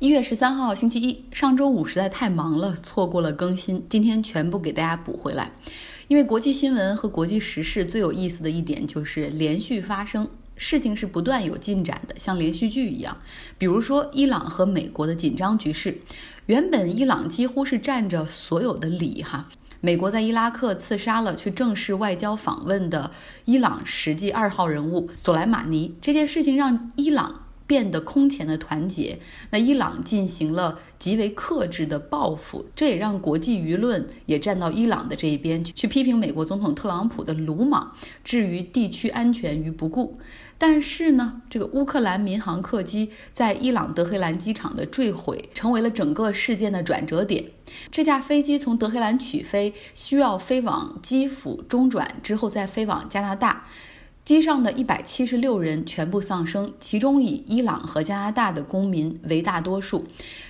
一月十三号星期一，上周五实在太忙了，错过了更新，今天全部给大家补回来。因为国际新闻和国际时事最有意思的一点就是连续发生，事情是不断有进展的，像连续剧一样。比如说伊朗和美国的紧张局势，原本伊朗几乎是占着所有的理哈。美国在伊拉克刺杀了去正式外交访问的伊朗实际二号人物索莱马尼，这件事情让伊朗。变得空前的团结，那伊朗进行了极为克制的报复，这也让国际舆论也站到伊朗的这一边去批评美国总统特朗普的鲁莽，置于地区安全于不顾。但是呢，这个乌克兰民航客机在伊朗德黑兰机场的坠毁，成为了整个事件的转折点。这架飞机从德黑兰起飞，需要飞往基辅中转，之后再飞往加拿大。机上的一百七十六人全部丧生，其中以伊朗和加拿大的公民为大多数，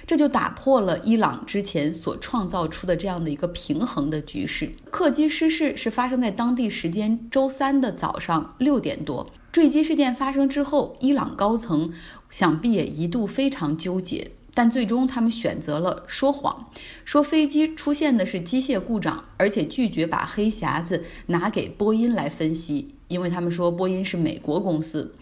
这就打破了伊朗之前所创造出的这样的一个平衡的局势。客机失事是发生在当地时间周三的早上六点多。坠机事件发生之后，伊朗高层想必也一度非常纠结，但最终他们选择了说谎，说飞机出现的是机械故障，而且拒绝把黑匣子拿给波音来分析。因为他们说波音是美国公司，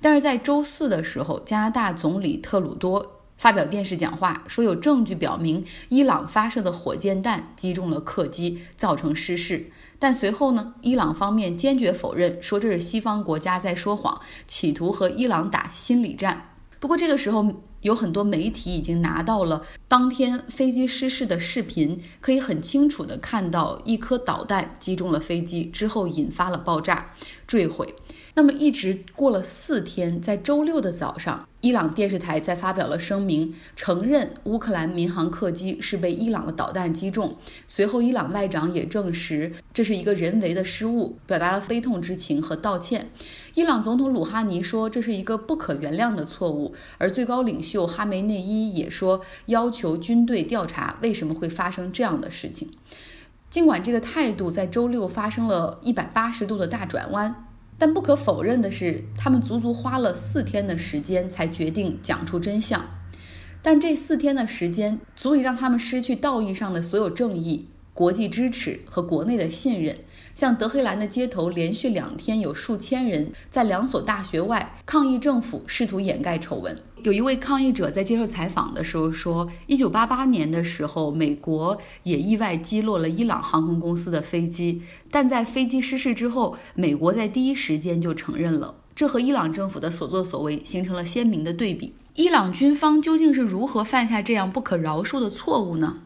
但是在周四的时候，加拿大总理特鲁多发表电视讲话，说有证据表明伊朗发射的火箭弹击中了客机，造成失事。但随后呢，伊朗方面坚决否认，说这是西方国家在说谎，企图和伊朗打心理战。不过这个时候，有很多媒体已经拿到了当天飞机失事的视频，可以很清楚地看到一颗导弹击中了飞机之后引发了爆炸坠毁。那么一直过了四天，在周六的早上，伊朗电视台在发表了声明，承认乌克兰民航客机是被伊朗的导弹击中。随后，伊朗外长也证实这是一个人为的失误，表达了悲痛之情和道歉。伊朗总统鲁哈尼说这是一个不可原谅的错误，而最高领袖哈梅内伊也说要求军队调查为什么会发生这样的事情。尽管这个态度在周六发生了一百八十度的大转弯。但不可否认的是，他们足足花了四天的时间才决定讲出真相。但这四天的时间足以让他们失去道义上的所有正义、国际支持和国内的信任。像德黑兰的街头，连续两天有数千人在两所大学外抗议政府试图掩盖丑闻。有一位抗议者在接受采访的时候说：“一九八八年的时候，美国也意外击落了伊朗航空公司的飞机，但在飞机失事之后，美国在第一时间就承认了。这和伊朗政府的所作所为形成了鲜明的对比。伊朗军方究竟是如何犯下这样不可饶恕的错误呢？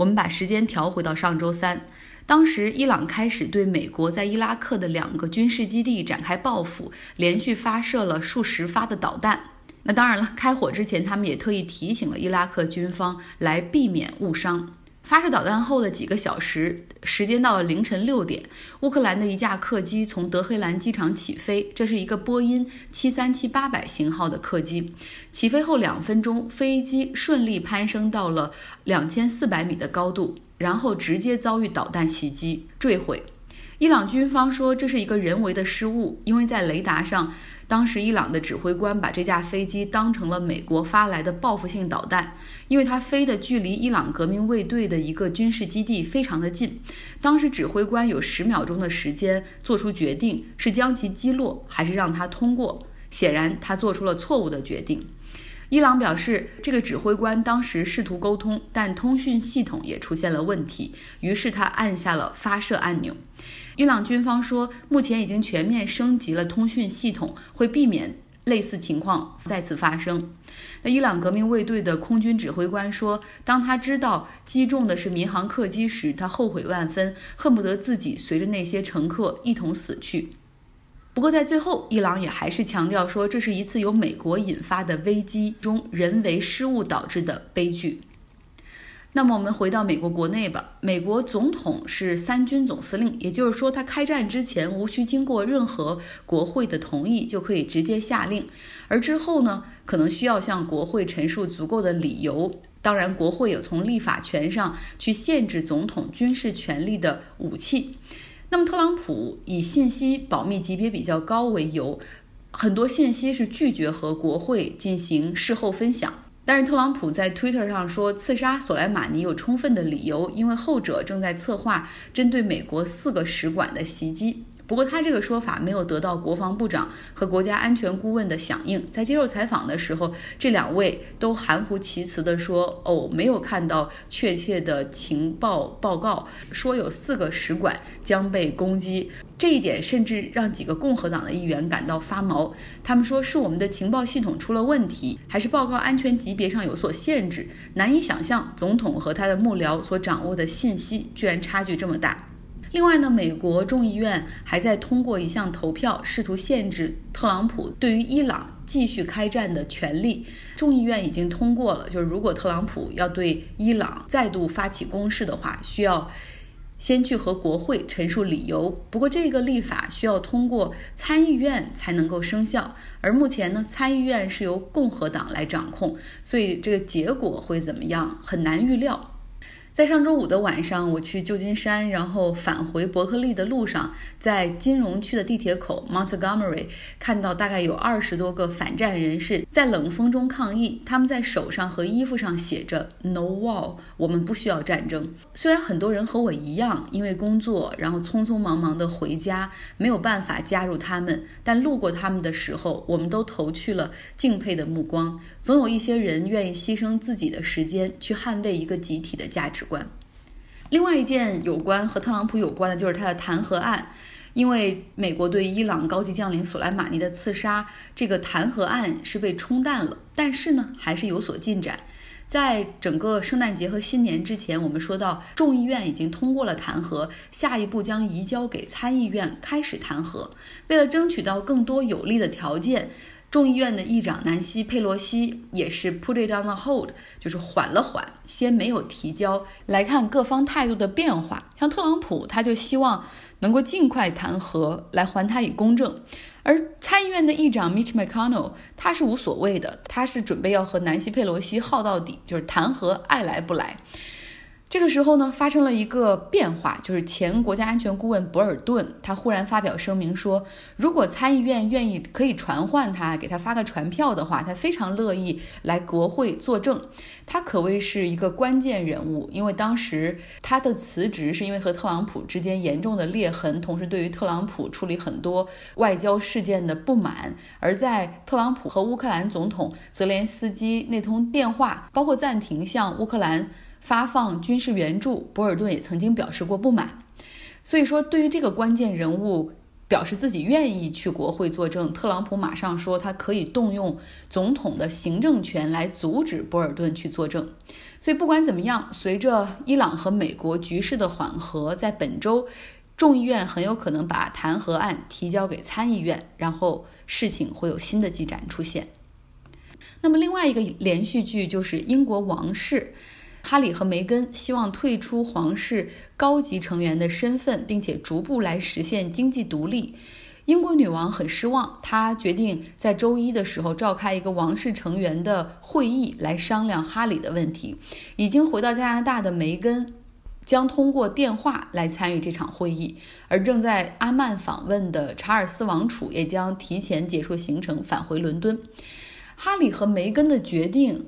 我们把时间调回到上周三。”当时，伊朗开始对美国在伊拉克的两个军事基地展开报复，连续发射了数十发的导弹。那当然了，开火之前，他们也特意提醒了伊拉克军方来避免误伤。发射导弹后的几个小时，时间到了凌晨六点，乌克兰的一架客机从德黑兰机场起飞，这是一个波音七三七八百型号的客机。起飞后两分钟，飞机顺利攀升到了两千四百米的高度，然后直接遭遇导弹袭击坠毁。伊朗军方说这是一个人为的失误，因为在雷达上。当时，伊朗的指挥官把这架飞机当成了美国发来的报复性导弹，因为它飞的距离伊朗革命卫队的一个军事基地非常的近。当时，指挥官有十秒钟的时间做出决定，是将其击落还是让它通过。显然，他做出了错误的决定。伊朗表示，这个指挥官当时试图沟通，但通讯系统也出现了问题，于是他按下了发射按钮。伊朗军方说，目前已经全面升级了通讯系统，会避免类似情况再次发生。那伊朗革命卫队的空军指挥官说，当他知道击中的是民航客机时，他后悔万分，恨不得自己随着那些乘客一同死去。不过，在最后，伊朗也还是强调说，这是一次由美国引发的危机中人为失误导致的悲剧。那么，我们回到美国国内吧。美国总统是三军总司令，也就是说，他开战之前无需经过任何国会的同意就可以直接下令，而之后呢，可能需要向国会陈述足够的理由。当然，国会有从立法权上去限制总统军事权力的武器。那么，特朗普以信息保密级别比较高为由，很多信息是拒绝和国会进行事后分享。但是特朗普在 Twitter 上说，刺杀索莱马尼有充分的理由，因为后者正在策划针对美国四个使馆的袭击。不过，他这个说法没有得到国防部长和国家安全顾问的响应。在接受采访的时候，这两位都含糊其辞地说：“哦，没有看到确切的情报报告，说有四个使馆将被攻击。”这一点甚至让几个共和党的议员感到发毛。他们说：“是我们的情报系统出了问题，还是报告安全级别上有所限制？难以想象，总统和他的幕僚所掌握的信息居然差距这么大。”另外呢，美国众议院还在通过一项投票，试图限制特朗普对于伊朗继续开战的权利。众议院已经通过了，就是如果特朗普要对伊朗再度发起攻势的话，需要先去和国会陈述理由。不过这个立法需要通过参议院才能够生效，而目前呢，参议院是由共和党来掌控，所以这个结果会怎么样，很难预料。在上周五的晚上，我去旧金山，然后返回伯克利的路上，在金融区的地铁口 Montgomery 看到大概有二十多个反战人士在冷风中抗议，他们在手上和衣服上写着 “No War”，我们不需要战争。虽然很多人和我一样，因为工作，然后匆匆忙忙地回家，没有办法加入他们，但路过他们的时候，我们都投去了敬佩的目光。总有一些人愿意牺牲自己的时间去捍卫一个集体的价值。关。另外一件有关和特朗普有关的，就是他的弹劾案，因为美国对伊朗高级将领索莱马尼的刺杀，这个弹劾案是被冲淡了，但是呢，还是有所进展。在整个圣诞节和新年之前，我们说到众议院已经通过了弹劾，下一步将移交给参议院开始弹劾。为了争取到更多有利的条件。众议院的议长南希·佩洛西也是 put it on the hold，就是缓了缓，先没有提交。来看各方态度的变化，像特朗普，他就希望能够尽快弹劾，来还他以公正；而参议院的议长 Mitch McConnell，他是无所谓的，他是准备要和南希·佩洛西耗到底，就是弹劾爱来不来。这个时候呢，发生了一个变化，就是前国家安全顾问博尔顿，他忽然发表声明说，如果参议院愿意可以传唤他，给他发个传票的话，他非常乐意来国会作证。他可谓是一个关键人物，因为当时他的辞职是因为和特朗普之间严重的裂痕，同时对于特朗普处理很多外交事件的不满。而在特朗普和乌克兰总统泽连斯基那通电话，包括暂停向乌克兰。发放军事援助，博尔顿也曾经表示过不满。所以说，对于这个关键人物表示自己愿意去国会作证，特朗普马上说他可以动用总统的行政权来阻止博尔顿去作证。所以不管怎么样，随着伊朗和美国局势的缓和，在本周众议院很有可能把弹劾案提交给参议院，然后事情会有新的进展出现。那么另外一个连续剧就是英国王室。哈里和梅根希望退出皇室高级成员的身份，并且逐步来实现经济独立。英国女王很失望，她决定在周一的时候召开一个王室成员的会议来商量哈里的问题。已经回到加拿大的梅根将通过电话来参与这场会议，而正在阿曼访问的查尔斯王储也将提前结束行程返回伦敦。哈里和梅根的决定。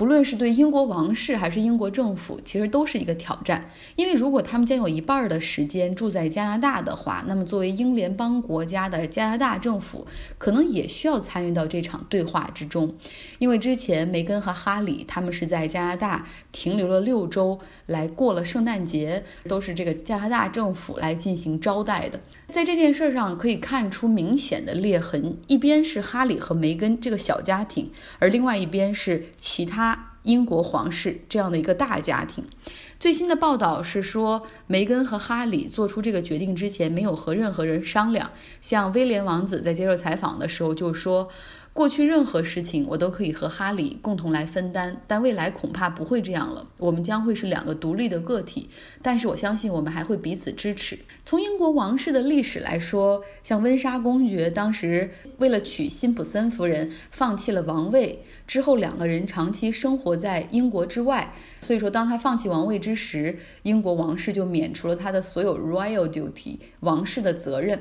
不论是对英国王室还是英国政府，其实都是一个挑战。因为如果他们将有一半的时间住在加拿大的话，那么作为英联邦国家的加拿大政府，可能也需要参与到这场对话之中。因为之前梅根和哈里他们是在加拿大停留了六周，来过了圣诞节，都是这个加拿大政府来进行招待的。在这件事上可以看出明显的裂痕，一边是哈里和梅根这个小家庭，而另外一边是其他。英国皇室这样的一个大家庭，最新的报道是说，梅根和哈里做出这个决定之前没有和任何人商量。像威廉王子在接受采访的时候就说。过去任何事情我都可以和哈里共同来分担，但未来恐怕不会这样了。我们将会是两个独立的个体，但是我相信我们还会彼此支持。从英国王室的历史来说，像温莎公爵当时为了娶辛普森夫人，放弃了王位之后，两个人长期生活在英国之外。所以说，当他放弃王位之之时，英国王室就免除了他的所有 royal duty 王室的责任。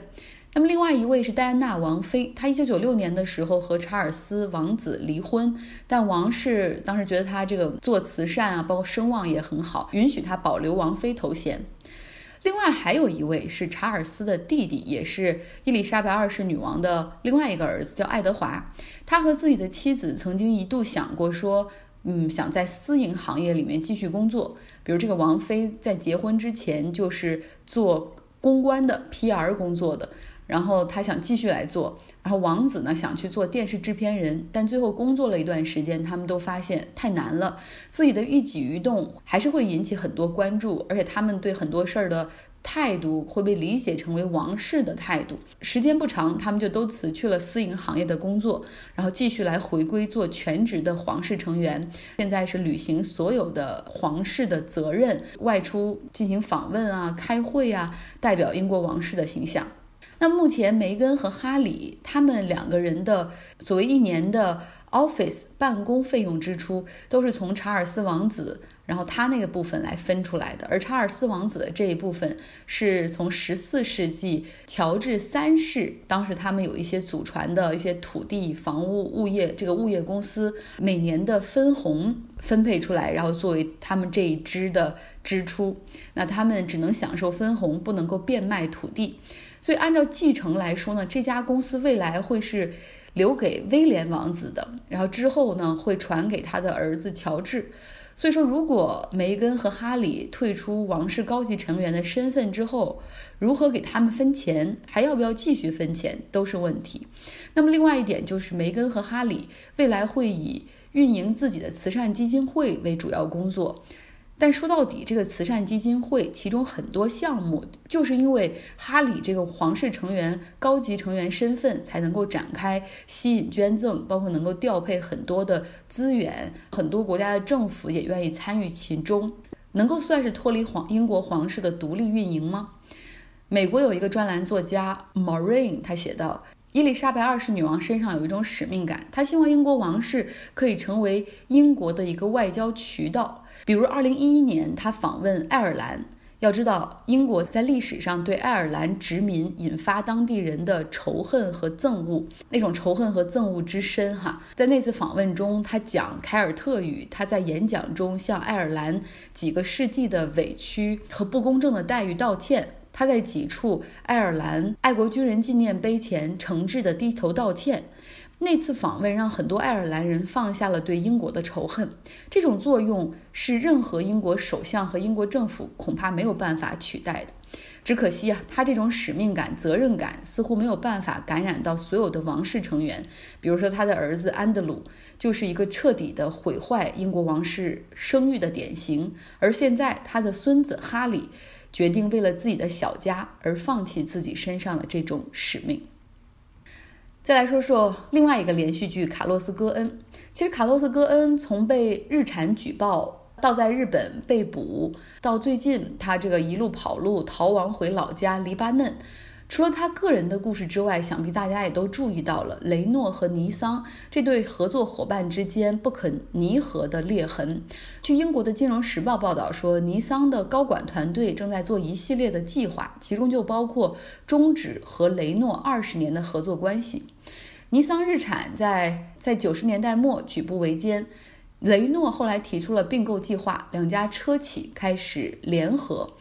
那么，另外一位是戴安娜王妃，她一九九六年的时候和查尔斯王子离婚，但王室当时觉得她这个做慈善啊，包括声望也很好，允许她保留王妃头衔。另外还有一位是查尔斯的弟弟，也是伊丽莎白二世女王的另外一个儿子，叫爱德华。他和自己的妻子曾经一度想过说，嗯，想在私营行业里面继续工作。比如这个王菲在结婚之前就是做公关的 PR 工作的，然后他想继续来做。然后王子呢想去做电视制片人，但最后工作了一段时间，他们都发现太难了，自己的一举一动还是会引起很多关注，而且他们对很多事儿的态度会被理解成为王室的态度。时间不长，他们就都辞去了私营行业的工作，然后继续来回归做全职的皇室成员。现在是履行所有的皇室的责任，外出进行访问啊、开会啊，代表英国王室的形象。那目前，梅根和哈里他们两个人的所谓一年的 office 办公费用支出，都是从查尔斯王子，然后他那个部分来分出来的。而查尔斯王子的这一部分，是从十四世纪乔治三世，当时他们有一些祖传的一些土地、房屋、物业这个物业公司每年的分红分配出来，然后作为他们这一支的支出。那他们只能享受分红，不能够变卖土地。所以，按照继承来说呢，这家公司未来会是留给威廉王子的，然后之后呢会传给他的儿子乔治。所以说，如果梅根和哈里退出王室高级成员的身份之后，如何给他们分钱，还要不要继续分钱，都是问题。那么，另外一点就是，梅根和哈里未来会以运营自己的慈善基金会为主要工作。但说到底，这个慈善基金会其中很多项目，就是因为哈里这个皇室成员、高级成员身份，才能够展开吸引捐赠，包括能够调配很多的资源，很多国家的政府也愿意参与其中，能够算是脱离皇英国皇室的独立运营吗？美国有一个专栏作家 Maureen，他写道：伊丽莎白二世女王身上有一种使命感，她希望英国王室可以成为英国的一个外交渠道。比如，二零一一年他访问爱尔兰。要知道，英国在历史上对爱尔兰殖民引发当地人的仇恨和憎恶，那种仇恨和憎恶之深，哈。在那次访问中，他讲凯尔特语，他在演讲中向爱尔兰几个世纪的委屈和不公正的待遇道歉。他在几处爱尔兰爱国军人纪念碑前诚挚地低头道歉。那次访问让很多爱尔兰人放下了对英国的仇恨，这种作用是任何英国首相和英国政府恐怕没有办法取代的。只可惜啊，他这种使命感、责任感似乎没有办法感染到所有的王室成员。比如说，他的儿子安德鲁就是一个彻底的毁坏英国王室声誉的典型，而现在他的孙子哈里决定为了自己的小家而放弃自己身上的这种使命。再来说说另外一个连续剧《卡洛斯·戈恩》。其实，卡洛斯·戈恩从被日产举报到在日本被捕，到最近他这个一路跑路逃亡回老家黎巴嫩。除了他个人的故事之外，想必大家也都注意到了雷诺和尼桑这对合作伙伴之间不可弥合的裂痕。据英国的《金融时报》报道说，尼桑的高管团队正在做一系列的计划，其中就包括终止和雷诺二十年的合作关系。尼桑日产在在九十年代末举步维艰，雷诺后来提出了并购计划，两家车企开始联合。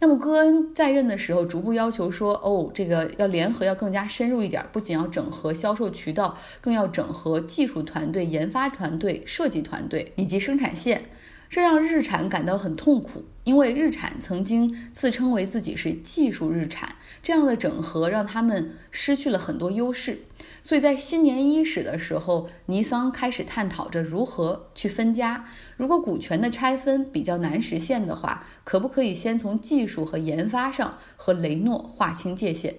那么戈恩在任的时候，逐步要求说：“哦，这个要联合，要更加深入一点，不仅要整合销售渠道，更要整合技术团队、研发团队、设计团队以及生产线。”这让日产感到很痛苦，因为日产曾经自称为自己是技术日产，这样的整合让他们失去了很多优势。所以在新年伊始的时候，尼桑开始探讨着如何去分家。如果股权的拆分比较难实现的话，可不可以先从技术和研发上和雷诺划清界限？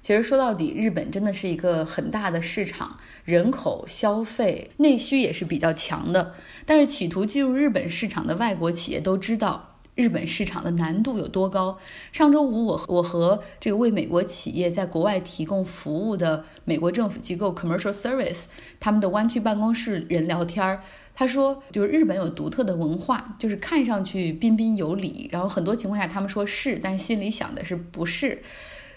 其实说到底，日本真的是一个很大的市场，人口、消费、内需也是比较强的。但是企图进入日本市场的外国企业都知道。日本市场的难度有多高？上周五，我我和这个为美国企业在国外提供服务的美国政府机构 Commercial Service 他们的湾区办公室人聊天儿，他说，就是日本有独特的文化，就是看上去彬彬有礼，然后很多情况下他们说是，但是心里想的是不是。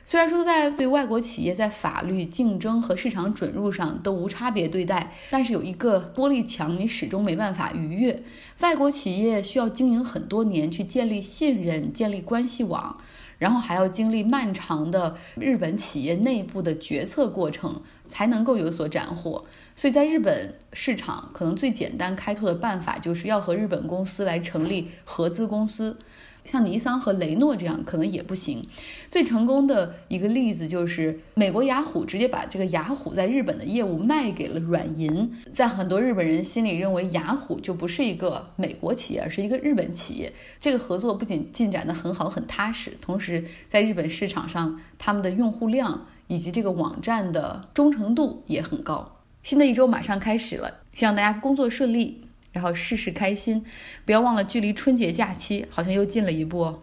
虽然说在对外国企业在法律、竞争和市场准入上都无差别对待，但是有一个玻璃墙你始终没办法逾越。外国企业需要经营很多年去建立信任、建立关系网，然后还要经历漫长的日本企业内部的决策过程，才能够有所斩获。所以在日本市场，可能最简单开拓的办法就是要和日本公司来成立合资公司。像尼桑和雷诺这样可能也不行。最成功的一个例子就是美国雅虎直接把这个雅虎在日本的业务卖给了软银。在很多日本人心里，认为雅虎就不是一个美国企业，而是一个日本企业。这个合作不仅进展得很好、很踏实，同时在日本市场上，他们的用户量以及这个网站的忠诚度也很高。新的一周马上开始了，希望大家工作顺利。然后事事开心，不要忘了，距离春节假期好像又近了一步。